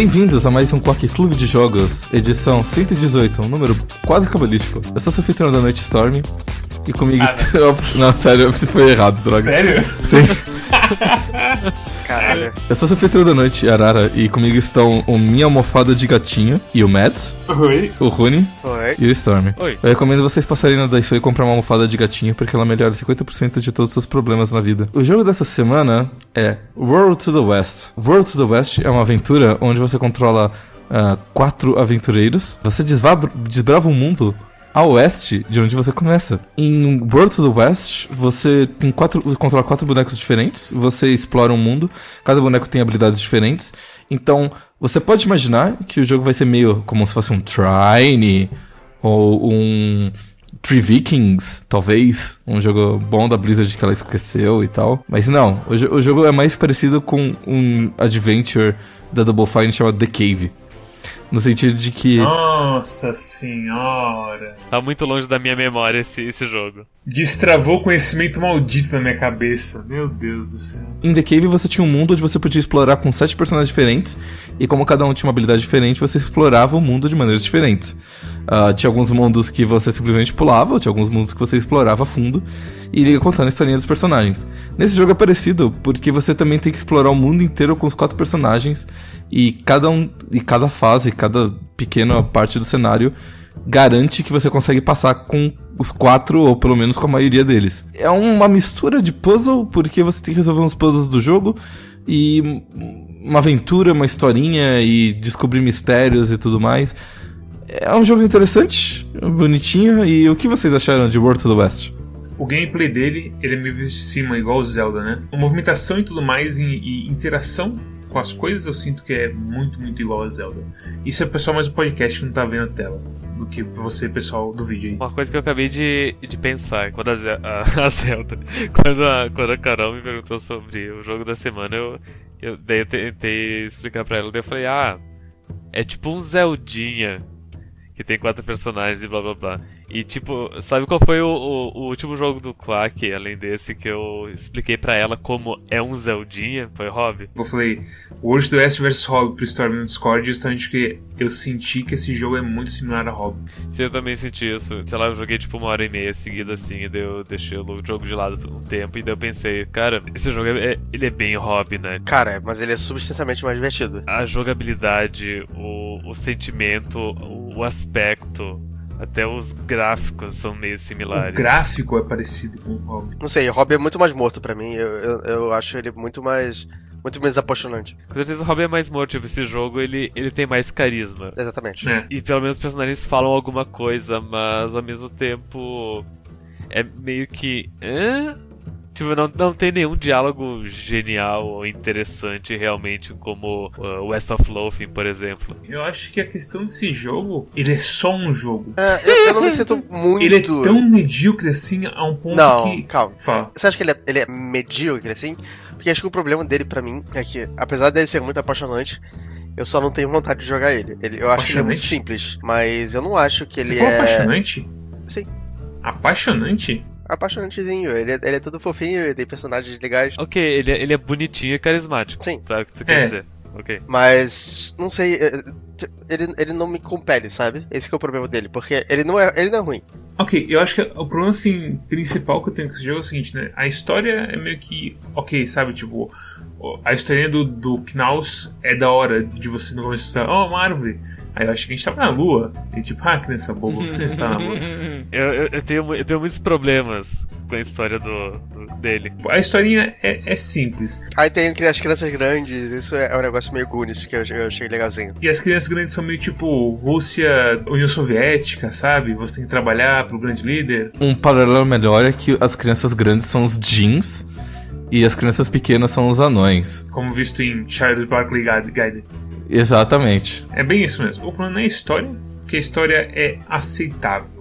Bem-vindos a mais um Quack Clube de Jogos, edição 118, um número quase cabalístico. Eu sou Sofitano da Noite Storm e comigo. Ah, está- não, sério, foi errado, droga. Sério? Sim. Caralho. Eu sou Sofitano da Noite Arara e comigo estão o Minha Almofada de Gatinho e o Mads, Oi. o Rune Oi. e o Storm. Oi. Eu recomendo vocês passarem na Daiso e comprar uma almofada de gatinho porque ela melhora 50% de todos os seus problemas na vida. O jogo dessa semana é World to the West. World to the West é uma aventura onde você controla ah, quatro aventureiros. Você desbrava um mundo a oeste de onde você começa. Em World to the West, você tem quatro, controla quatro bonecos diferentes, você explora um mundo, cada boneco tem habilidades diferentes. Então, você pode imaginar que o jogo vai ser meio como se fosse um Trine ou um Three Vikings, talvez, um jogo bom da Blizzard que ela esqueceu e tal. Mas não, o, o jogo é mais parecido com um adventure da Double Fine chamado The Cave. No sentido de que Nossa senhora. Tá muito longe da minha memória esse, esse jogo. Destravou o conhecimento maldito na minha cabeça. Meu Deus do céu. Em The Cave você tinha um mundo onde você podia explorar com sete personagens diferentes, e como cada um tinha uma habilidade diferente, você explorava o mundo de maneiras diferentes. Ah, tinha alguns mundos que você simplesmente pulava, tinha alguns mundos que você explorava a fundo, e ia contando a historinha dos personagens. Nesse jogo é parecido, porque você também tem que explorar o mundo inteiro com os quatro personagens, e cada um, e cada fase, cada pequena parte do cenário garante que você consegue passar com os quatro, ou pelo menos com a maioria deles. É uma mistura de puzzle, porque você tem que resolver uns puzzles do jogo, e uma aventura, uma historinha, e descobrir mistérios e tudo mais. É um jogo interessante, bonitinho, e o que vocês acharam de World to the West? O gameplay dele, ele é meio de cima, igual o Zelda, né? A movimentação e tudo mais, e, e interação com as coisas, eu sinto que é muito, muito igual a Zelda. Isso é pessoal mais do podcast que não tá vendo a tela, do que você, pessoal do vídeo aí. Uma coisa que eu acabei de, de pensar, quando a, Ze- a- a Zelda, quando a, quando a Carol me perguntou sobre o jogo da semana, eu, eu, daí eu tentei explicar pra ela, daí eu falei, ah, é tipo um Zeldinha, que tem quatro personagens e blá blá blá. E tipo, sabe qual foi o, o, o último jogo do Quack, além desse, que eu expliquei pra ela como é um Zeldinha? Foi Hobby? Eu falei, to the West vs Hobby pro Storm no Discord, justamente porque eu senti que esse jogo é muito similar a Hobby. Sim, eu também senti isso. Sei lá, eu joguei tipo uma hora e meia seguida assim, e daí eu deixei o jogo de lado por um tempo, e daí eu pensei, cara, esse jogo é, é- ele é bem hobby, né? Cara, mas ele é substancialmente mais divertido. A jogabilidade, o, o sentimento, o, o aspecto, até os gráficos são meio O similares. gráfico é parecido com o Hobby. Não sei, o Hobby é muito mais morto pra mim. Eu, eu, eu acho ele muito mais. Muito menos apaixonante. Com certeza o hobby é mais morto, tipo, esse jogo ele, ele tem mais carisma. Exatamente. né? E pelo menos os personagens falam alguma coisa, mas ao mesmo tempo é meio que. Hã? Tipo, não, não tem nenhum diálogo genial ou interessante realmente, como uh, West of Loathing, por exemplo. Eu acho que a questão desse jogo, ele é só um jogo. É, eu, eu não me sinto muito. Ele é tão medíocre assim a um ponto Não, que. calma. Fala. Você acha que ele é, ele é medíocre assim? Porque acho que o problema dele pra mim é que, apesar dele ser muito apaixonante, eu só não tenho vontade de jogar ele. ele eu acho que ele é muito simples, mas eu não acho que ele Você é. apaixonante? Sim. Apaixonante? Apaixonantezinho. Ele é, ele é todo fofinho, ele tem personagens legais. Ok, ele, é- ele é bonitinho e carismático. Sim. Tá, o que você É. quer dizer? Ok. Mas, não sei, é, t- ele, ele não me compele, sabe? Esse que é o problema dele, porque ele não é, ele não é ruim. Ok, eu acho que o problema assim, principal que eu tenho com esse jogo é o seguinte, né? A história é meio que. Ok, sabe? Tipo, a história do, do Knaus é da hora de você no começo estar, oh, uma árvore. Aí eu acho que a gente tava na lua. E tipo, ah, criança boba, você está na lua. Eu, eu, eu tenho, eu tenho muitos problemas com a história do, do- dele. A historinha é, é simples. Aí tem as crianças grandes, isso é, é um negócio meio Goonies que eu, eu achei legalzinho. E as crianças grandes são meio tipo Rússia, União Soviética, sabe? Você tem que trabalhar pro grande líder. Um paralelo melhor é que as crianças grandes são os jeans e as crianças pequenas são os anões. Como visto em Charles Barkley Guide. Exatamente. É bem isso mesmo. O problema não é a história, porque a história é aceitável.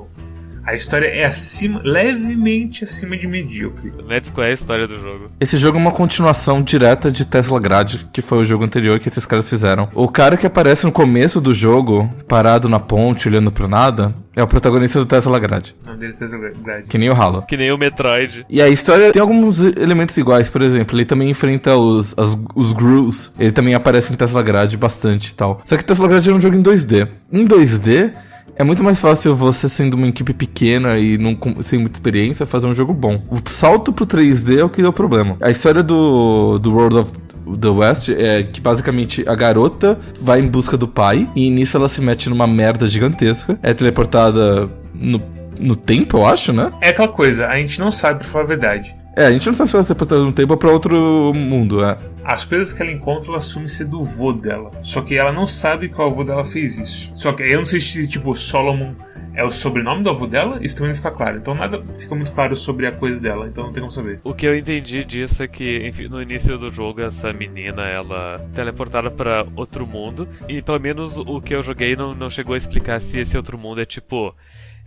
A história é acima, levemente acima de medíocre. Mets, qual é a história do jogo? Esse jogo é uma continuação direta de Tesla Grade, que foi o jogo anterior que esses caras fizeram. O cara que aparece no começo do jogo, parado na ponte, olhando pro nada, é o protagonista do Tesla Grade. O nome dele é Tesla Grade. Que nem o Halo. Que nem o Metroid. E a história tem alguns elementos iguais, por exemplo, ele também enfrenta os, as- os Grus, ele também aparece em Tesla Grade bastante e tal. Só que Tesla Grade é um jogo em 2D. Em 2D, é muito mais fácil você, sendo uma equipe pequena e não, sem muita experiência, fazer um jogo bom. O salto pro 3D é o que deu problema. A história do, do World of the West é que basicamente a garota vai em busca do pai e nisso ela se mete numa merda gigantesca, é teleportada no, no tempo, eu acho, né? É aquela coisa, a gente não sabe, pra falar a verdade. É, a gente não sabe se ela se teleportada no tempo ou pra outro mundo, é. As coisas que ela encontra, ela assume ser do vô dela. Só que ela não sabe qual avô dela fez isso. Só que eu não sei se, tipo, Solomon é o sobrenome do avô dela, isso também não fica claro. Então nada fica muito claro sobre a coisa dela, então não tem como saber. O que eu entendi disso é que, enfim, no início do jogo, essa menina, ela é teleportada pra outro mundo. E pelo menos o que eu joguei não, não chegou a explicar se esse outro mundo é tipo.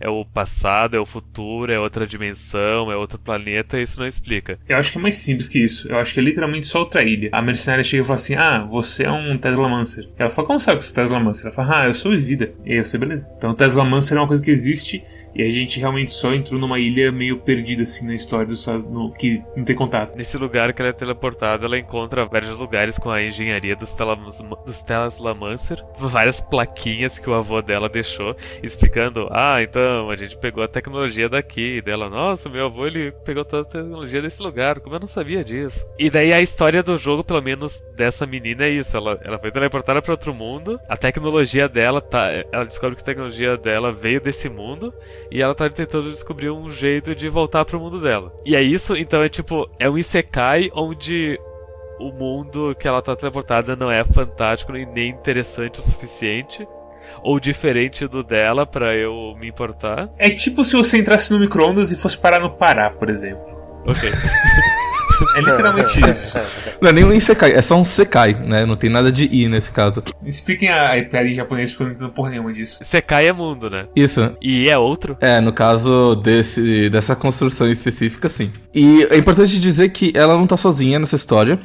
É o passado, é o futuro, é outra dimensão, é outro planeta, isso não explica. Eu acho que é mais simples que isso. Eu acho que é literalmente só outra ilha. A mercenária chega e fala assim: Ah, você é um Tesla Mancer. Ela fala: Como sabe que eu sou Tesla Mancer? Ela fala: Ah, eu sou vivida. E aí sei, beleza. Então Tesla Mancer é uma coisa que existe e a gente realmente só entrou numa ilha meio perdida assim na história Estados- no, que não tem contato. Nesse lugar que ela é teleportada, ela encontra vários lugares com a engenharia dos, Tela- dos Teslamancer, várias plaquinhas que o avô dela deixou, explicando: ah, então a gente pegou a tecnologia daqui. E dela, nossa, meu avô ele pegou toda a tecnologia desse lugar, como eu não sabia disso. E daí a história do jogo, pelo menos dessa menina, é isso: ela, ela foi teleportada para outro mundo, a tecnologia dela tá. Ela descobre que a tecnologia dela veio desse mundo e ela tá tentando descobrir um jeito de voltar pro mundo dela. E é isso, então é tipo, é um Isekai onde o mundo que ela tá teleportada não é fantástico e nem interessante o suficiente. Ou diferente do dela pra eu me importar. É tipo se você entrasse no micro-ondas e fosse parar no Pará, por exemplo. Ok. É literalmente isso. Não é nem um Isekai, é só um Sekai, né? Não tem nada de I nesse caso. Expliquem a, a piada em japonês porque eu não entendo porra nenhuma disso. Sekai é mundo, né? Isso. E é outro. É, no caso desse, dessa construção específica, sim. E é importante dizer que ela não tá sozinha nessa história.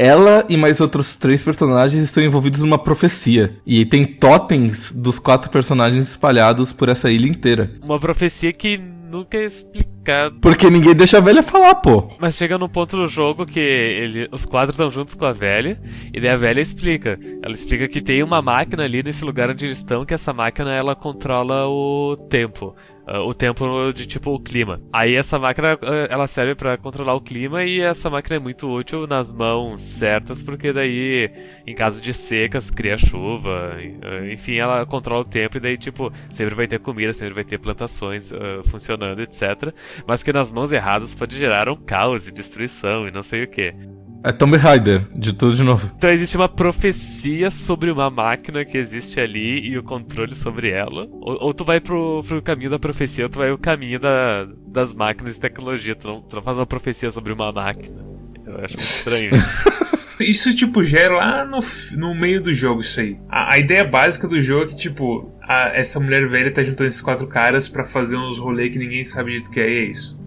Ela e mais outros três personagens estão envolvidos numa profecia. E tem totens dos quatro personagens espalhados por essa ilha inteira. Uma profecia que nunca é explicado. Porque ninguém deixa a velha falar, pô. Mas chega num ponto do jogo que ele, os quatro estão juntos com a velha, e daí a velha explica. Ela explica que tem uma máquina ali nesse lugar onde eles estão, que essa máquina ela controla o tempo. Ah, O tempo de tipo o clima. Aí essa máquina ah, ela serve pra controlar o clima e essa máquina é muito útil nas mãos certas, porque daí em caso de secas cria chuva, ah, enfim, ela controla o tempo e daí tipo sempre vai ter comida, sempre vai ter plantações ah, funcionando, etc. Mas que nas mãos erradas pode gerar um caos e destruição e não sei o que. É Tomb Raider, de tudo de novo. Então existe uma profecia sobre uma máquina que existe ali e o controle sobre ela. Ou, ou tu vai pro, pro caminho da profecia, ou tu vai pro caminho da, das máquinas e tecnologia. Tu não, tu não faz uma profecia sobre uma máquina. Eu acho muito estranho isso. Isso, tipo, já é lá no, no meio do jogo, isso aí. A, a ideia básica do jogo é que, tipo, a- essa mulher velha tá juntando esses quatro caras pra fazer uns rolês que ninguém sabe direito o que é, e é isso.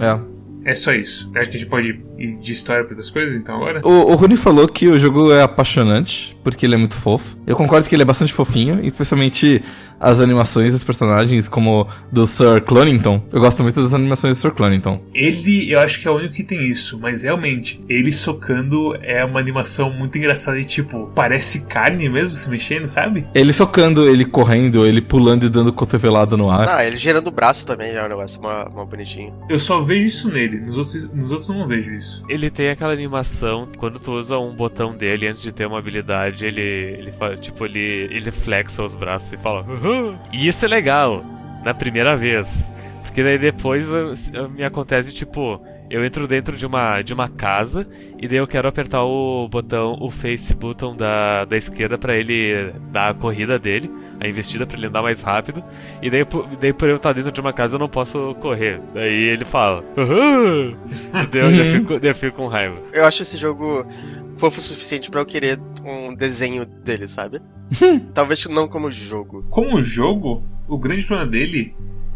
É. É só isso. Acho que a gente pode ir de história pra outras coisas, então, agora? O, o Rony falou que o jogo é apaixonante, porque ele é muito fofo. Eu concordo que ele é bastante fofinho, especialmente as animações dos personagens, como do Sir Clonington. Eu gosto muito das animações do Sir Clonington. Ele, eu acho que é o único que tem isso, mas realmente, ele socando é uma animação muito engraçada e, tipo, parece carne mesmo se mexendo, sabe? Ele socando, ele correndo, ele pulando e dando cotovelada no ar. Ah, ele gerando o braço também já é um negócio mó, mó bonitinho. Eu só vejo isso nele, nos outros, nos outros eu não vejo isso. Ele tem aquela animação, quando tu usa um botão dele antes de ter uma habilidade, ele, ele faz, tipo, ele, ele flexa os braços e fala. "Uhum". E isso é legal, na primeira vez. Porque daí depois me acontece, tipo, eu entro dentro de uma, de uma casa e daí eu quero apertar o botão, o face button da, da esquerda pra ele dar a corrida dele, a investida pra ele andar mais rápido. E daí, por- daí por eu estar dentro de uma casa eu não posso correr. Daí ele fala. "Uhum". E daí eu já Uhum. fico, eu fico com raiva. Eu acho esse jogo fofo o suficiente pra eu querer um desenho dele, sabe? Talvez não como jogo. Como jogo, o grande problema dele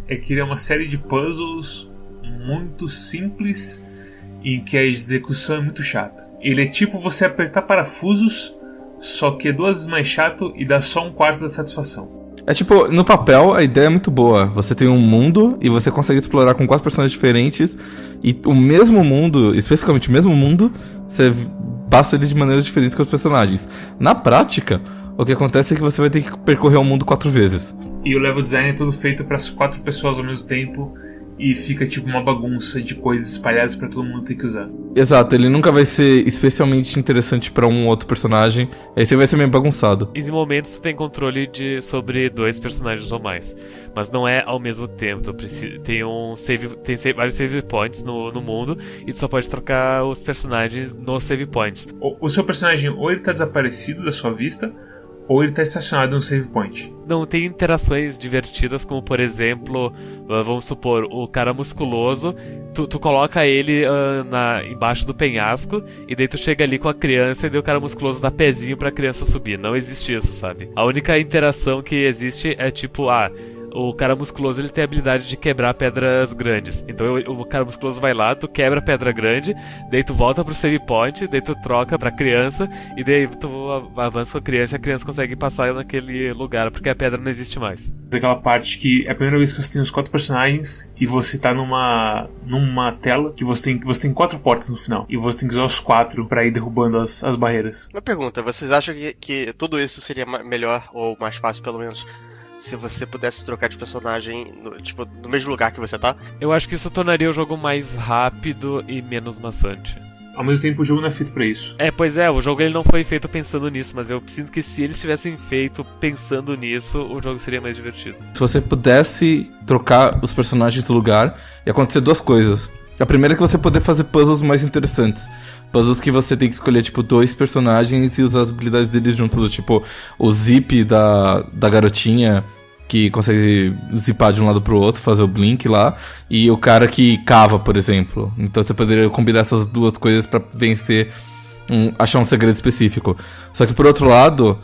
é que ele é uma série de puzzles muito simples em que a execução é muito chata. Ele é tipo você apertar parafusos, só que é duas vezes mais chato e dá só um quarto da satisfação. É tipo, no papel a ideia é muito boa. Você tem um mundo e você consegue explorar com quatro personagens diferentes. E o mesmo mundo, especificamente o mesmo mundo, você passa ele de maneiras diferentes com os personagens. Na prática, o que acontece é que você vai ter que percorrer o mundo quatro vezes. E o level design é todo feito para as quatro pessoas ao mesmo tempo e fica tipo uma bagunça de coisas espalhadas para todo mundo ter que usar. Exato, ele nunca vai ser especialmente interessante para um outro personagem, aí você vai ser meio bagunçado. E em momentos tu tem controle de, sobre dois personagens ou mais, mas não é ao mesmo tempo. Tu precisa, tem um save, tem save, vários save points no, no mundo e tu só pode trocar os personagens nos save points. O, o seu personagem ou ele tá desaparecido da sua vista ou ele está estacionado no save point. Não, tem interações divertidas, como por exemplo, uh, vamos supor, o cara musculoso, tu, tu coloca ele uh, na, embaixo do penhasco, e daí tu chega ali com a criança e daí o cara musculoso dá pezinho pra criança subir. Não existe isso, sabe? A única interação que existe é tipo, ah o cara musculoso ele tem a habilidade de quebrar pedras grandes. Então o cara musculoso vai lá, tu quebra a pedra grande, daí tu volta pro save point, daí tu troca pra criança, e daí tu avança com a criança e a criança consegue passar naquele lugar, porque a pedra não existe mais. Aquela parte que é a primeira vez que você tem os quatro personagens e você tá numa, numa tela que você tem, você tem quatro portas no final. E você tem que usar os quatro para ir derrubando as, as barreiras. Uma pergunta, vocês acham que, que tudo isso seria melhor, ou mais fácil pelo menos, se você pudesse trocar de personagem, no, tipo, no mesmo lugar que você tá. Eu acho que isso tornaria o jogo mais rápido e menos maçante. Ao mesmo tempo, o jogo não é feito para isso. É, pois é, o jogo ele não foi feito pensando nisso, mas eu sinto que se eles tivessem feito pensando nisso, o jogo seria mais divertido. Se você pudesse trocar os personagens do lugar, ia acontecer duas coisas. A primeira é que você poder fazer puzzles mais interessantes. Puzzles que você tem que escolher, tipo, dois personagens e usar as habilidades deles juntos. Tipo, o zip da, da garotinha que consegue zipar de um lado pro outro, fazer o blink lá, e o cara que cava, por exemplo. Então você poderia combinar essas duas coisas para vencer, um, achar um segredo específico. Só que por outro lado,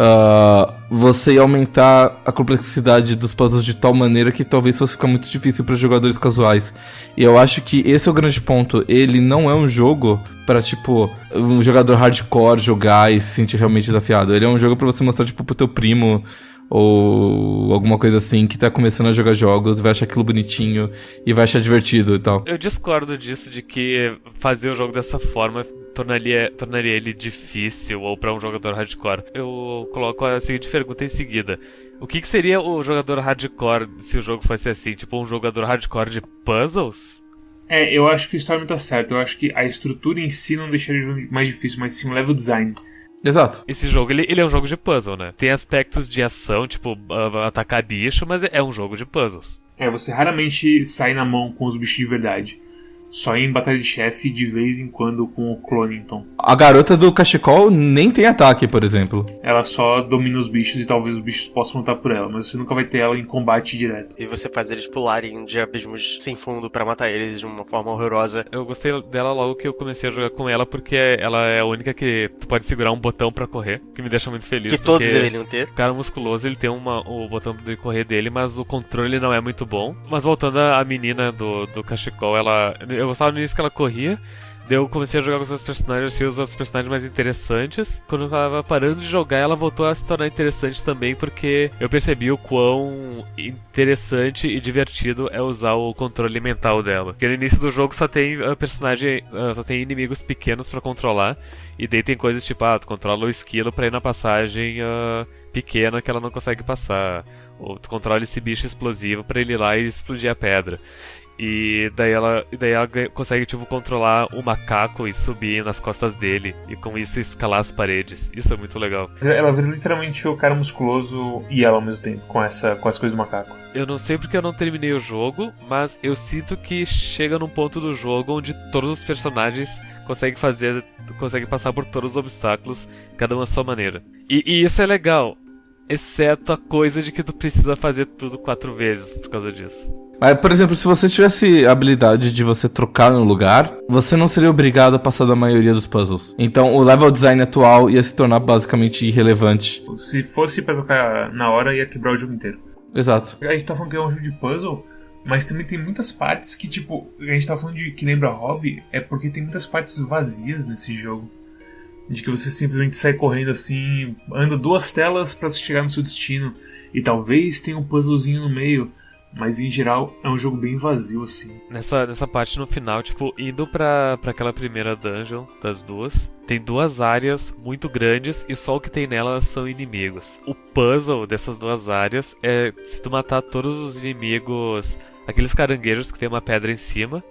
uh, você ia aumentar a complexidade dos puzzles de tal maneira que talvez fosse ficar muito difícil para jogadores casuais. E eu acho que esse é o grande ponto. Ele não é um jogo para tipo um jogador hardcore jogar e se sentir realmente desafiado. Ele é um jogo para você mostrar tipo pro teu primo ou alguma coisa assim que tá começando a jogar jogos, vai achar aquilo bonitinho e vai achar divertido e tal. Eu discordo disso de que fazer o jogo dessa forma tornaria, tornaria ele difícil ou para um jogador hardcore. Eu coloco a seguinte pergunta em seguida. O que, que seria o jogador hardcore se o jogo fosse assim? Tipo, um jogador hardcore de puzzles? É, eu acho que o Storm tá certo. Eu acho que a estrutura em si não deixaria o jogo mais difícil, mas sim o level design. Exato. Esse jogo, ele, ele é um jogo de puzzle, né? Tem aspectos de ação, tipo, uh, atacar bicho, mas é um jogo de puzzles. É, você raramente sai na mão com os bichos de verdade. Só em batalha de chefe, de vez em quando com o Clonington. A garota do cachecol nem tem ataque, por exemplo. Ela só domina os bichos e talvez os bichos possam lutar por ela, mas você nunca vai ter ela em combate direto. E você faz eles pularem de abismos sem fundo para matar eles de uma forma horrorosa. Eu gostei dela logo que eu comecei a jogar com ela, porque ela é a única que tu pode segurar um botão para correr, que me deixa muito feliz. Que todos deveriam ter. O cara musculoso, ele tem uma, o botão de correr dele, mas o controle não é muito bom. Mas voltando à menina do, do cachecol, ela eu gostava no início que ela corria. Daí eu comecei a jogar com os meus personagens, achei os outros personagens mais interessantes. Quando eu tava parando de jogar, ela voltou a se tornar interessante também, porque eu percebi o quão interessante e divertido é usar o controle mental dela. Porque no início do jogo só tem uh, personagem, uh, só tem inimigos pequenos para controlar, e daí tem coisas tipo, ah, tu controla o esquilo pra ir na passagem uh, pequena que ela não consegue passar. Ou tu controla esse bicho explosivo para ele ir lá e explodir a pedra. E daí ela, daí ela consegue, tipo, controlar o macaco e subir nas costas dele. E com isso escalar as paredes. Isso é muito legal. Ela vira literalmente o cara musculoso e ela ao mesmo tempo, com, essa, com as coisas do macaco. Eu não sei porque eu não terminei o jogo, mas eu sinto que chega num ponto do jogo onde todos os personagens conseguem fazer. conseguem passar por todos os obstáculos, cada um à sua maneira. E, e isso é legal. Exceto a coisa de que tu precisa fazer tudo quatro vezes por causa disso. Mas, por exemplo, se você tivesse a habilidade de você trocar no lugar, você não seria obrigado a passar da maioria dos puzzles. Então, o level design atual ia se tornar basicamente irrelevante. Se fosse pra trocar na hora, ia quebrar o jogo inteiro. Exato. A gente tá falando que é um jogo de puzzle, Mas também tem muitas partes que, tipo, a gente tá falando de que lembra hobby, é porque tem muitas partes vazias nesse jogo. De que você simplesmente sai correndo assim, anda duas telas para chegar no seu destino. E talvez tenha um puzzlezinho no meio. Mas em geral é um jogo bem vazio, assim. Nessa, nessa parte no final, tipo, indo pra, pra aquela primeira dungeon das duas, tem duas áreas muito grandes e só o que tem nelas são inimigos. O puzzle dessas duas áreas é se tu matar todos os inimigos, aqueles caranguejos que tem uma pedra em cima,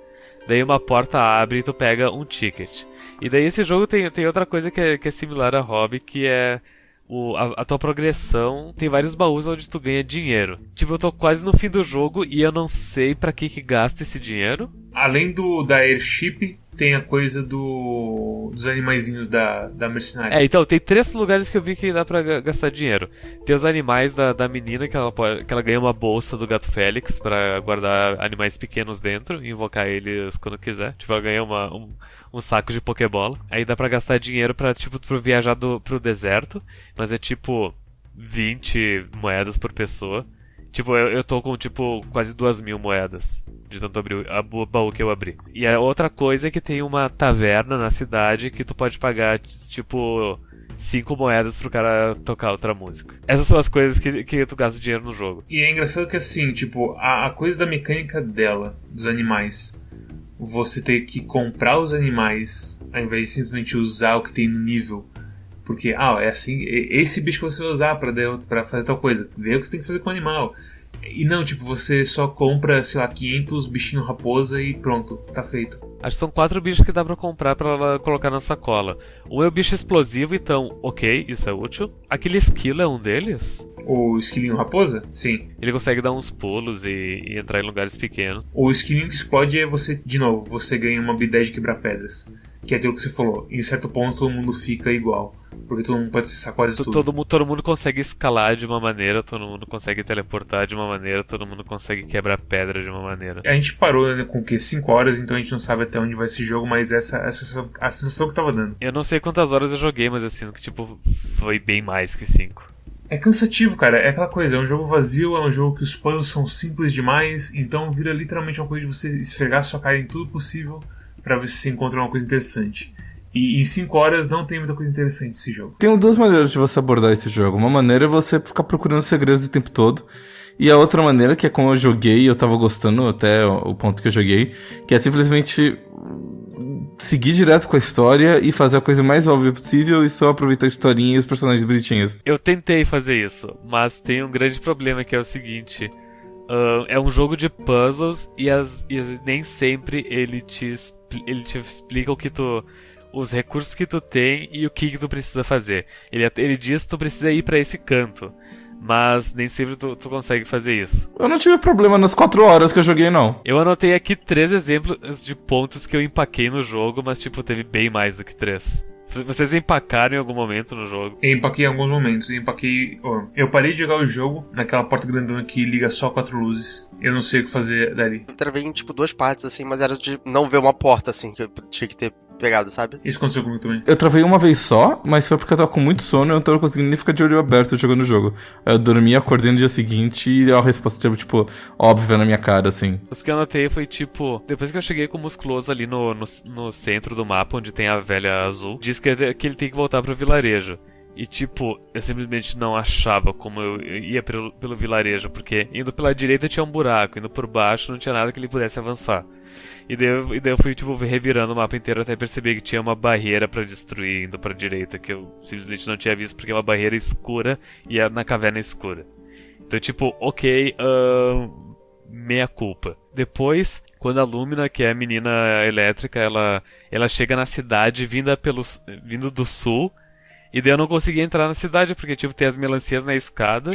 daí uma porta abre e tu pega um ticket. E daí esse jogo tem, tem outra coisa que é, que é similar a Hobby, que é o, a, a, tua progressão tem vários baús onde tu ganha dinheiro. Tipo, eu tô quase no fim do jogo e eu não sei para que que gasta esse dinheiro. Além do da airship, tem a coisa do dos animaizinhos da, da mercenária. É, então, tem três lugares que eu vi que dá pra gastar dinheiro. Tem os animais da, da menina, que ela, que ela ganha uma bolsa do gato Félix para guardar animais pequenos dentro e invocar eles quando quiser. Tipo, ela ganha uma, um, um saco de Pokébola. Aí dá pra gastar dinheiro pra, tipo, pro viajar do, pro deserto. Mas é tipo 20 moedas por pessoa. Tipo, eu, eu tô com, tipo, quase duas mil moedas de tanto abrir o baú que eu abri. E a outra coisa é que tem uma taverna na cidade que tu pode pagar, tipo, cinco moedas pro cara tocar outra música. Essas são as coisas que, que tu gasta dinheiro no jogo. E é engraçado que, assim, tipo, a, a coisa da mecânica dela, dos animais, você ter que comprar os animais ao invés de simplesmente usar o que tem no nível. Porque, ah, é assim, esse bicho que você vai usar para fazer tal coisa. Vê o que você tem que fazer com o animal. E não, tipo, você só compra, sei lá, 500 bichinhos raposa e pronto, tá feito. Acho que são quatro bichos que dá para comprar para ela colocar na sacola. Um é o bicho explosivo, então, ok, isso é útil. Aquele esquilo é um deles? O esquilinho raposa? Sim. Ele consegue dar uns pulos e, e entrar em lugares pequenos. O esquilinho que explode é você, de novo, você ganha uma habilidade de quebrar pedras. Que é aquilo que você falou. Em certo ponto todo mundo fica igual. Porque todo mundo pode se sacode tudo. Todo, todo mundo consegue escalar de uma maneira, todo mundo consegue teleportar de uma maneira, todo mundo consegue quebrar pedra de uma maneira. A gente parou né, com o que? 5 horas, então a gente não sabe até onde vai esse jogo, mas essa, essa a sensação que tava dando. Eu não sei quantas horas eu joguei, mas eu sinto que tipo foi bem mais que 5. É cansativo, cara. É aquela coisa, é um jogo vazio, é um jogo que os puzzles são simples demais, então vira literalmente uma coisa de você esfregar sua cara em tudo possível para ver se você encontra uma coisa interessante. E em 5 horas não tem muita coisa interessante esse jogo. Tem duas maneiras de você abordar esse jogo. Uma maneira é você ficar procurando segredos o tempo todo. E a outra maneira, que é como eu joguei e eu tava gostando até o ponto que eu joguei, que é simplesmente seguir direto com a história e fazer a coisa mais óbvia possível e só aproveitar a historinha e os personagens bonitinhos. Eu tentei fazer isso, mas tem um grande problema que é o seguinte. Uh, é um jogo de puzzles e, as, e nem sempre ele te, ele te explica o que tu os recursos que tu tem e o que, que tu precisa fazer. Ele, ele diz que tu precisa ir para esse canto, mas nem sempre tu, tu, consegue fazer isso. Eu não tive problema nas 4 horas que eu joguei, não. Eu anotei aqui três exemplos de pontos que eu empaquei no jogo, mas tipo, teve bem mais do que três. Vocês empacaram em algum momento no jogo? Eu empaquei em alguns momentos. Eu empaquei. Oh, eu parei de jogar o jogo naquela porta grandona que liga só quatro luzes. Eu não sei o que fazer dali. Eu travei em tipo duas partes, assim, mas era de não ver uma porta, assim, que eu tinha que ter pegado, sabe? Isso aconteceu comigo também. Eu travei uma vez só, mas foi porque eu tava com muito sono e eu não tava conseguindo nem ficar de olho aberto jogando o jogo. Eu dormi, acordei no dia seguinte e a resposta tipo, óbvia na minha cara, assim. Os que eu anotei foi, tipo, depois que eu cheguei com o musculoso ali no, no, no centro do mapa, onde tem a velha azul, diz que, que ele tem que voltar pro vilarejo. E tipo, eu simplesmente não achava como eu ia pelo, pelo vilarejo, porque indo pela direita tinha um buraco, indo por baixo não tinha nada que ele pudesse avançar. E daí, eu, e daí eu fui, tipo, revirando o mapa inteiro até perceber que tinha uma barreira para destruir indo pra direita, que eu simplesmente não tinha visto porque é uma barreira escura e é na caverna escura. Então, tipo, ok, uh, meia culpa. Depois, quando a Lumina, que é a menina elétrica, ela, ela chega na cidade vinda pelo, vindo do sul, e daí eu não consegui entrar na cidade porque, tipo, tem as melancias na escada.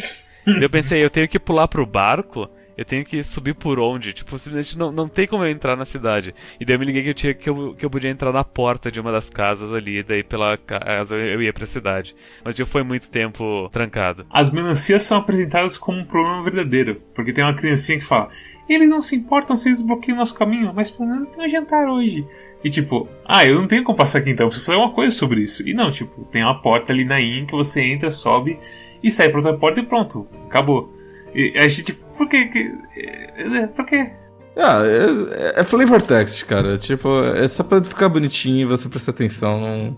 daí eu pensei, eu tenho que pular pro barco eu tenho que subir por onde? Tipo, simplesmente não, não tem como eu entrar na cidade. E daí eu me liguei que eu, tinha, que, eu, que eu podia entrar na porta de uma das casas ali, daí pela casa eu ia pra cidade. Mas tipo, foi muito tempo trancado. As melancias são apresentadas como um problema verdadeiro, porque tem uma criancinha que fala. Eles não se importam se eles bloqueiam nosso caminho, mas pelo menos eu tenho um jantar hoje. E tipo, ah, eu não tenho como passar aqui então, preciso fazer uma coisa sobre isso. E não, tipo, tem uma porta ali na IN que você entra, sobe e sai pra outra porta e pronto, acabou. E a gente, tipo, por que. que é, por quê? Ah, é, é flavor text, cara. Tipo, é só pra ficar bonitinho e você prestar atenção. Não...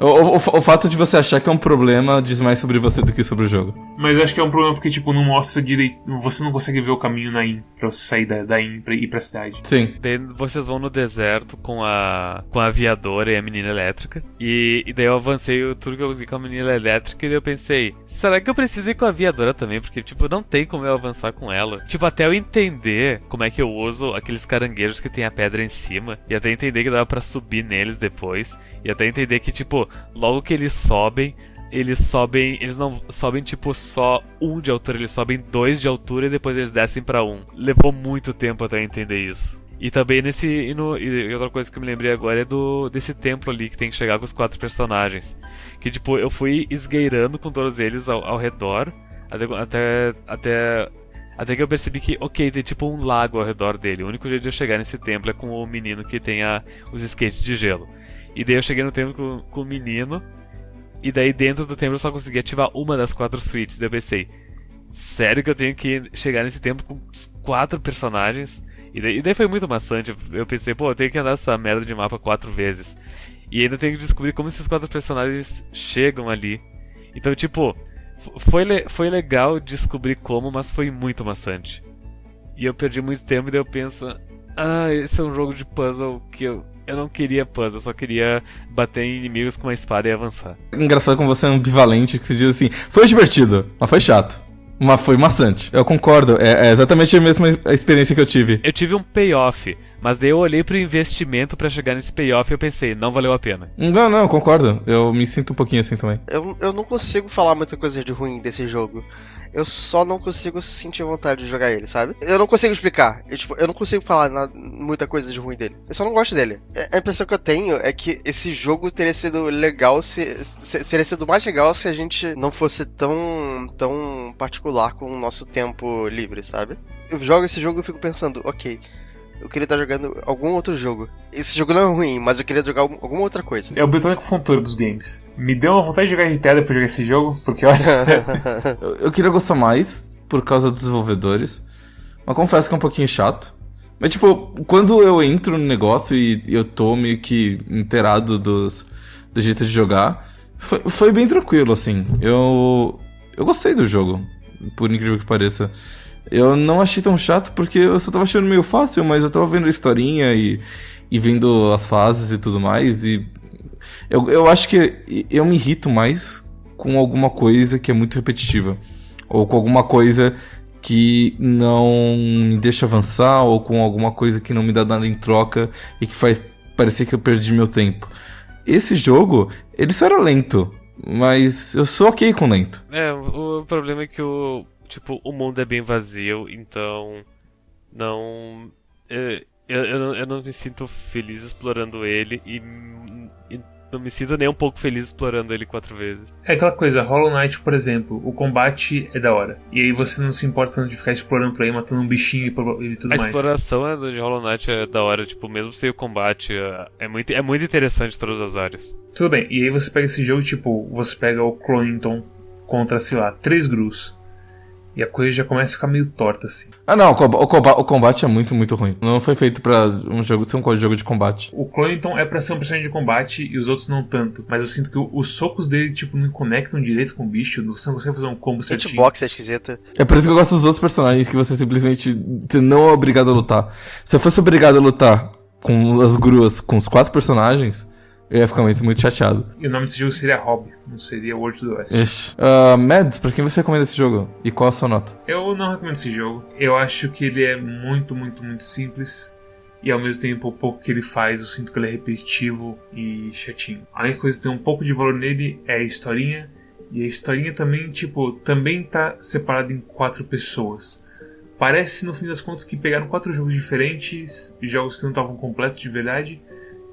O, o, o, fato de você achar que é um problema diz mais sobre você do que sobre o jogo. Mas eu acho que é um problema porque, tipo, não mostra direito. Você não consegue ver o caminho na IN pra você sair da, da IN pra ir pra cidade. Sim. Daí vocês vão no deserto com a, com a aviadora e a menina elétrica. E, e daí eu avancei tudo que eu consegui com a menina elétrica. E daí eu pensei, será que eu preciso ir com a aviadora também? Porque, tipo, não tem como eu avançar com ela. Tipo, até eu entender como é que eu uso aqueles caranguejos que tem a pedra em cima. E até entender que dava pra subir neles depois. E até entender que, tipo, logo que eles sobem, eles sobem. Eles não sobem tipo só um de altura, eles sobem dois de altura e depois eles descem para um. Levou muito tempo até entender isso. E também nesse. E, no, e outra coisa que eu me lembrei agora é do desse templo ali que tem que chegar com os quatro personagens. Que tipo, eu fui esgueirando com todos eles ao, ao redor. Até, até, até, até que eu percebi que, ok, tem tipo um lago ao redor dele. O único jeito de eu chegar nesse templo é com o menino que tem a, os skates de gelo. E daí eu cheguei no templo com, com o menino. E daí dentro do templo eu só consegui ativar uma das quatro suítes. Daí eu pensei, sério que eu tenho que chegar nesse templo com quatro personagens? E daí, e daí, foi muito maçante. Eu pensei, pô, eu tenho que andar essa merda de mapa quatro vezes. E ainda tenho que descobrir como esses quatro personagens chegam ali. Então, tipo, foi, le foi legal descobrir como, mas foi muito maçante. E eu perdi muito tempo e daí eu penso, ah, esse é um jogo de puzzle que eu eu não queria puzzle, eu só queria bater em inimigos com uma espada e avançar. Engraçado como você é ambivalente, que se diz assim, foi divertido, mas foi chato. Mas foi maçante. Eu concordo, é, é, exatamente a mesma experiência que eu tive. Eu tive um payoff, mas daí eu olhei pro investimento para chegar nesse payoff e eu pensei, não valeu a pena. Não, não, eu concordo. Eu me sinto um pouquinho assim também. Eu, eu não consigo falar muita coisa de ruim desse jogo eu só não consigo sentir vontade de jogar ele, sabe? Eu não consigo explicar. Eu, tipo, eu não consigo falar nada, muita coisa de ruim dele. Eu só não gosto dele. É, a impressão que eu tenho é que esse jogo teria sido legal se, se teria sido mais legal se a gente não fosse tão tão particular com o nosso tempo livre, sabe? Eu jogo esse jogo e fico pensando, ok, eu queria estar jogando algum outro jogo. Esse jogo não é ruim, mas eu queria jogar alguma outra coisa. É o Britânico Fontoura dos games. Me deu uma vontade de jogar GTA depois de jogar esse jogo, porque olha. eu, eu queria gostar mais por causa dos desenvolvedores. Mas confesso que é um pouquinho chato. Mas, tipo, quando eu entro no negócio e eu tô meio que inteirado dos, do jeito de jogar, foi, foi bem tranquilo, assim. Eu, eu gostei do jogo, por incrível que pareça. Eu não achei tão chato porque eu só tava achando meio fácil, mas eu tava vendo a historinha e, e vendo as fases e tudo mais. E eu, eu acho que eu me irrito mais com alguma coisa que é muito repetitiva. Ou com alguma coisa que não me deixa avançar, ou com alguma coisa que não me dá nada em troca e que faz parecer que eu perdi meu tempo. Esse jogo, ele só era lento, mas eu sou ok com lento. É, o problema é que o tipo, o mundo é bem vazio, então não. Eu, eu, eu, não, eu não me sinto feliz explorando ele e, e, não me sinto nem um pouco feliz explorando ele quatro vezes. É aquela coisa, Hollow Knight, por exemplo, o combate é da hora. E aí você não se importa de ficar explorando por aí, matando um bichinho e, tudo a mais. A exploração de Hollow Knight é da hora, tipo, mesmo sem o combate, é, é muito, é muito interessante todas as áreas. Tudo bem, e aí você pega esse jogo, tipo, você pega o Cronington contra, sei lá, três Grus. E a coisa já começa a ficar meio torta, assim. Ah, não, o, o, combate é muito, muito ruim. Não foi feito para um jogo ser um jogo de combate. O Cloniton é pra ser um personagem de combate e os outros não tanto. Mas eu sinto que os socos dele, tipo, não conectam direito com o bicho. Você não consegue fazer um combo certinho. Hitbox é esquisita. É por isso que eu gosto dos outros personagens, que você simplesmente você não é obrigado a lutar. Se eu fosse obrigado a lutar com as gruas, com os quatro personagens, eu ia ficar muito, muito chateado. E o nome desse jogo seria Hobby, não seria World do West. Ixi. Uh, Mads, pra quem você recomenda esse jogo? E qual a sua nota? Eu não recomendo esse jogo. Eu acho que ele é muito, muito, muito simples. E ao mesmo tempo, o pouco que ele faz, eu sinto que ele é repetitivo e chatinho. A única coisa que tem um pouco de valor nele é a historinha. E a historinha também, tipo, também tá separada em quatro pessoas. Parece, no fim das contas, que pegaram quatro jogos diferentes, jogos que não estavam completos de verdade,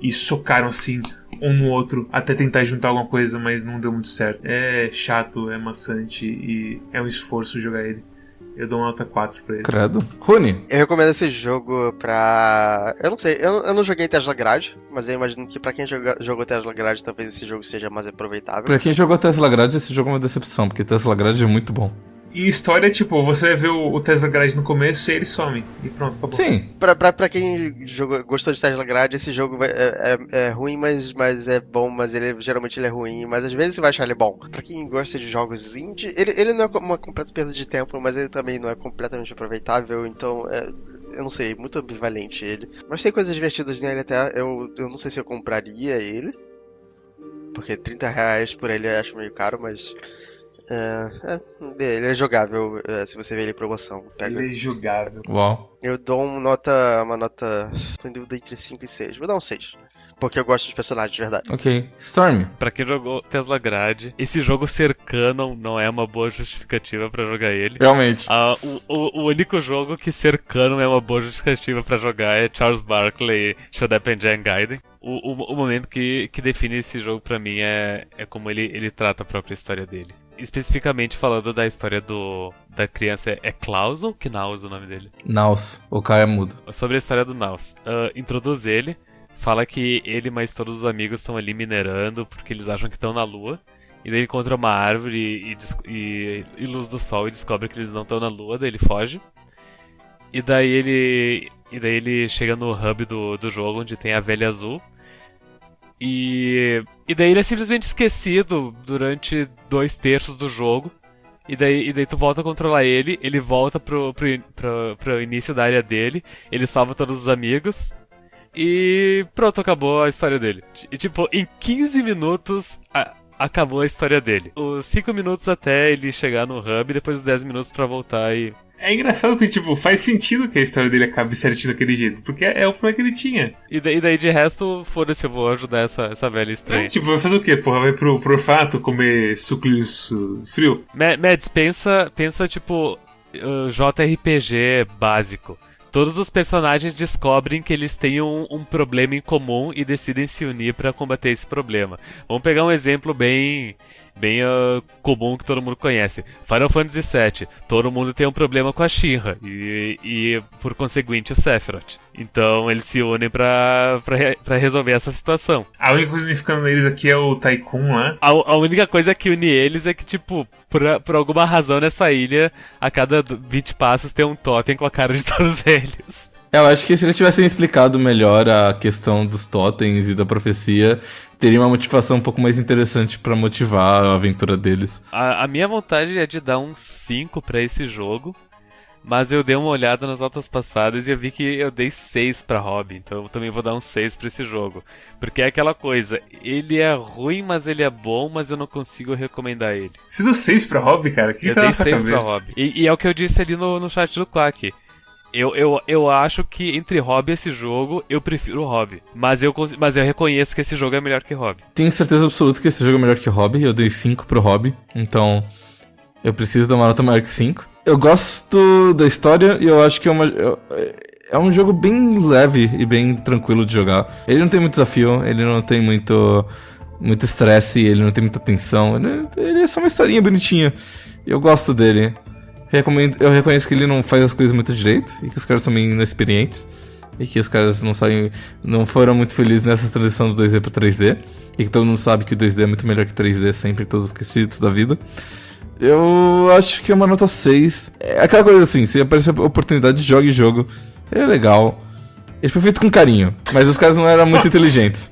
e socaram assim um no outro até tentar juntar alguma coisa, mas não deu muito certo. É chato, é maçante e é um esforço jogar ele. Eu dou uma nota 4 pra ele. Credo. Rune. Eu recomendo esse jogo pra. Eu não sei, eu, eu não joguei Tesla Grade, mas eu imagino que pra quem joga, jogou Tesla Grade, talvez esse jogo seja mais aproveitável. Pra quem jogou Tesla Grade, esse jogo é uma decepção, porque Tesla Grade é muito bom. E história, tipo, você vê o, o Tesla Grade no começo e ele some. E pronto, acabou. Sim. Pra, pra, pra quem jogou, gostou de Tesla Grade, esse jogo é, é, é ruim, mas, mas é bom, mas ele geralmente ele é ruim, mas às vezes você vai achar ele bom. Pra quem gosta de jogos indie, ele, ele não é uma completa perda de tempo, mas ele também não é completamente aproveitável, então é, eu não sei, muito ambivalente ele. Mas tem coisas divertidas nele até, eu, eu não sei se eu compraria ele, porque 30 reais por ele eu acho meio caro, mas. É, é, ele é jogável é, se você ver ele em promoção. Pega. Ele é jogável. Uau. Eu dou uma nota. Uma nota. Tô em dúvida entre 5 e 6. Vou dar um 6. Porque eu gosto dos personagens, de verdade. Ok. Storm. Pra quem jogou Tesla Grade, esse jogo ser canon não é uma boa justificativa pra jogar ele. Realmente. Ah, o, o, o único jogo que ser canon é uma boa justificativa pra jogar é Charles Barkley and Jam Gaiden. O, o, o momento que, que define esse jogo pra mim é, é como ele, ele trata a própria história dele. Especificamente falando da história do da criança, é Klaus ou Knaus o nome dele? Naus. O cara é mudo. Sobre a história do Naus. Ah, introduz ele, fala que ele mais todos os amigos estão ali minerando porque eles acham que estão na lua. E daí ele encontra uma árvore e, e- e luz do sol e descobre que eles não estão na lua, daí ele foge. E daí ele. E daí ele chega no hub do, do jogo onde tem a velha azul. E. E daí ele é simplesmente esquecido durante dois terços do jogo. E daí, e daí tu volta a controlar ele, ele volta pro, pro, pro, pro início da área dele, ele salva todos os amigos. E pronto, acabou a história dele. E tipo, em 15 minutos a- acabou a história dele. Os 5 minutos até ele chegar no hub, depois os 10 minutos pra voltar e. É engraçado porque, tipo, faz sentido que a história dele acabe certinho daquele jeito. Porque é o problema que ele tinha. E daí, daí de resto, foda-se, eu vou ajudar essa, essa velha estranha. É, tipo, vai fazer o quê? Porra, vai pro, pro orfanato comer sucrilhos frio? Ma- Mads, pensa, pensa tipo uh, JRPG básico. Todos os personagens descobrem que eles têm um, um problema em comum e decidem se unir pra combater esse problema. Vamos pegar um exemplo bem bem uh, comum que todo mundo conhece. Final Fantasy VII. Todo mundo tem um problema com a Shinra e, e por conseguinte o Sephiroth. Então eles se unem pra, pra, pra resolver essa situação. A única coisa unificando neles aqui é o Tycoon lá. A, a única coisa que une eles é que, tipo, por, por alguma razão nessa ilha, a cada 20 passos tem um totem com a cara de todos eles. Eu acho que se eles tivessem explicado melhor a questão dos totens e da profecia, teria uma motivação um pouco mais interessante pra motivar a aventura deles. A, a minha vontade é de dar um 5 pra esse jogo, mas eu dei uma olhada nas notas passadas e eu vi que eu dei 6 pra Hobby, então eu também vou dar um 6 pra esse jogo. Porque é aquela coisa, ele é ruim, mas ele é bom, mas eu não consigo recomendar ele. Você deu 6 pra Hobby, cara? Que, que eu tá dei na sua 6 cabeça? pra Hobby. E, e é o que eu disse ali no, no chat do Quack. Eu, eu, eu acho que entre Hobby e esse jogo, eu prefiro Hobby. Mas eu, mas eu reconheço que esse jogo é melhor que Hobby. Tenho certeza absoluta que esse jogo é melhor que Hobby. Eu dei 5 pro Hobby, então eu preciso dar uma nota maior que 5. Eu gosto da história e eu acho que é uma. eu- É um jogo bem leve e bem tranquilo de jogar. Ele não tem muito desafio, ele não tem muito muito estresse, ele não tem muita tensão. Ele, ele é só uma historinha bonitinha. Eu gosto dele. Recomendo, eu reconheço que ele não faz as coisas muito direito e que os caras são meio inexperientes. E que os caras não sabem, não foram muito felizes nessa transição do 2D para 3D. E que todo mundo sabe que o 2D é muito melhor que 3D sempre em todos os quesitos da vida. Eu acho que é uma nota 6. É aquela coisa assim, se aparecer a oportunidade, jogue o jogo. É legal. Ele foi feito com carinho, mas os caras não eram muito inteligentes.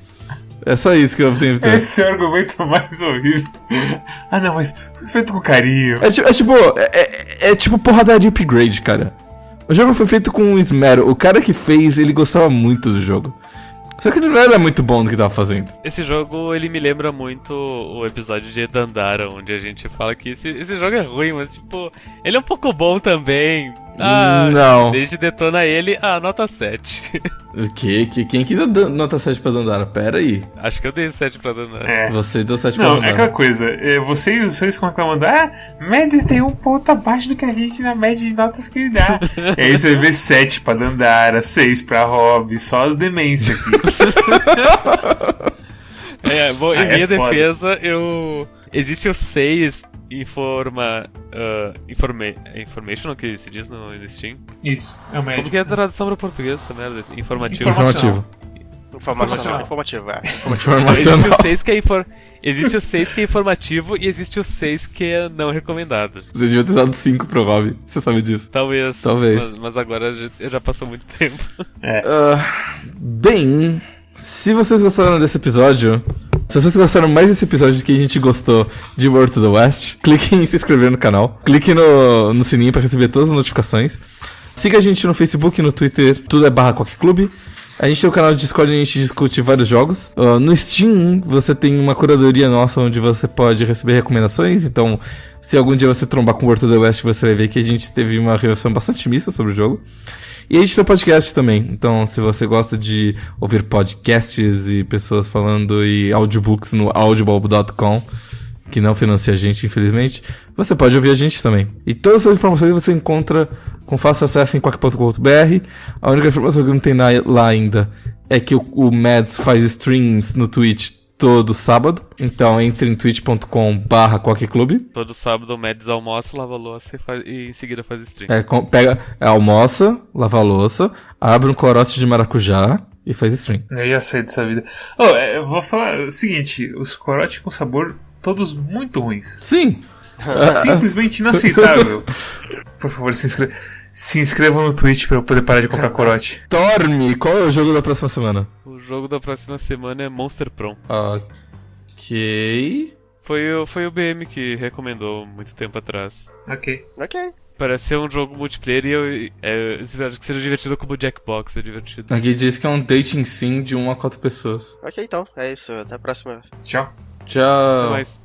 É só isso que eu tenho pra dizer. Esse é o argumento mais horrível. Ah, não, mas foi feito com carinho. É, ti- é tipo, é, é- é tipo porradaria upgrade, cara. O jogo foi feito com esmero. O cara que fez, ele gostava muito do jogo. Só que ele não era muito bom no que tava fazendo. Esse jogo, ele me lembra muito o episódio de Dandara, onde a gente fala que esse, esse jogo é ruim, mas, tipo, ele é um pouco bom também. Ah, Não. A gente detona ele, ah, nota 7. O quê? Que, quem que deu nota 7 pra Dandara? Pera aí. Acho que eu dei 7 pra Dandara. É. Você deu 7 pra Não, é Dandara. aquela coisa, é, vocês, vocês ficam reclamando, ah, Mendes tem um ponto abaixo do que a gente na média de notas que ele dá. e aí você vê 7 pra Dandara, 6 pra Hobby, só as demências aqui. É, bom, Ah, em é minha foda. defesa, eu. Existe o 6 informa. Uh, informa information que se diz no Steam. Isso, é o Como médio. que é a tradução para português essa merda? Informativo. Informativo. Informacional. Informativo, é. Existe Informacional. o 6 que é infor... Existe o 6 que é informativo e existe o 6 que é não recomendado. Você devia ter dado 5 pro Rob. Você sabe disso. Talvez. Talvez. Mas, mas agora já, já passou muito tempo. Ah, bem, se vocês gostaram desse episódio, se vocês gostaram mais desse episódio do que a gente gostou de World to the West, clique em se inscrever no canal, clique no, no sininho para receber todas as notificações. Siga a gente no Facebook, no Twitter, tudo é barra Quack Clube. A gente tem o canal de Discord onde a gente discute vários jogos. Ah, no Steam, você tem uma curadoria nossa onde você pode receber recomendações. Então, se algum dia você trombar com World to the West, você vai ver que a gente teve uma reação bastante mista sobre o jogo. E a gente tem podcast também. Então, se você gosta de ouvir podcasts e pessoas falando e audiobooks no audible.com, que não financia a gente, infelizmente, você pode ouvir a gente também. E todas as informações você encontra com fácil acesso em quack.com.br. A única informação que não tem lá ainda é que o, o Mads faz streams no Twitch todo sábado. Então entre em twitch.com barra Clube. Todo sábado o Mads almoça, lava a louça e, faz- e em seguida faz stream. É, com- pega, é, almoça, lava a louça, abre um corote de maracujá e faz stream. Eu já sei dessa vida. Oh, é, eu vou falar o seguinte: os corotes com sabor, todos muito ruins. Sim! Simplesmente inaceitável. Por favor, se, inscre se inscrevam no Twitch pra eu poder parar de comprar corote. Torme, qual é o jogo da próxima semana? O jogo da próxima semana é Monster Prom. Ok. Foi, o- foi o BM que recomendou muito tempo atrás. Ok. Ok. Parece ser um jogo multiplayer e eu é, espero que seja divertido como Jackbox, é divertido. Aqui diz que é um dating sim de 1 a 4 pessoas. Ok, então. É isso. Até a próxima. Tchau. Até Tchau. mais.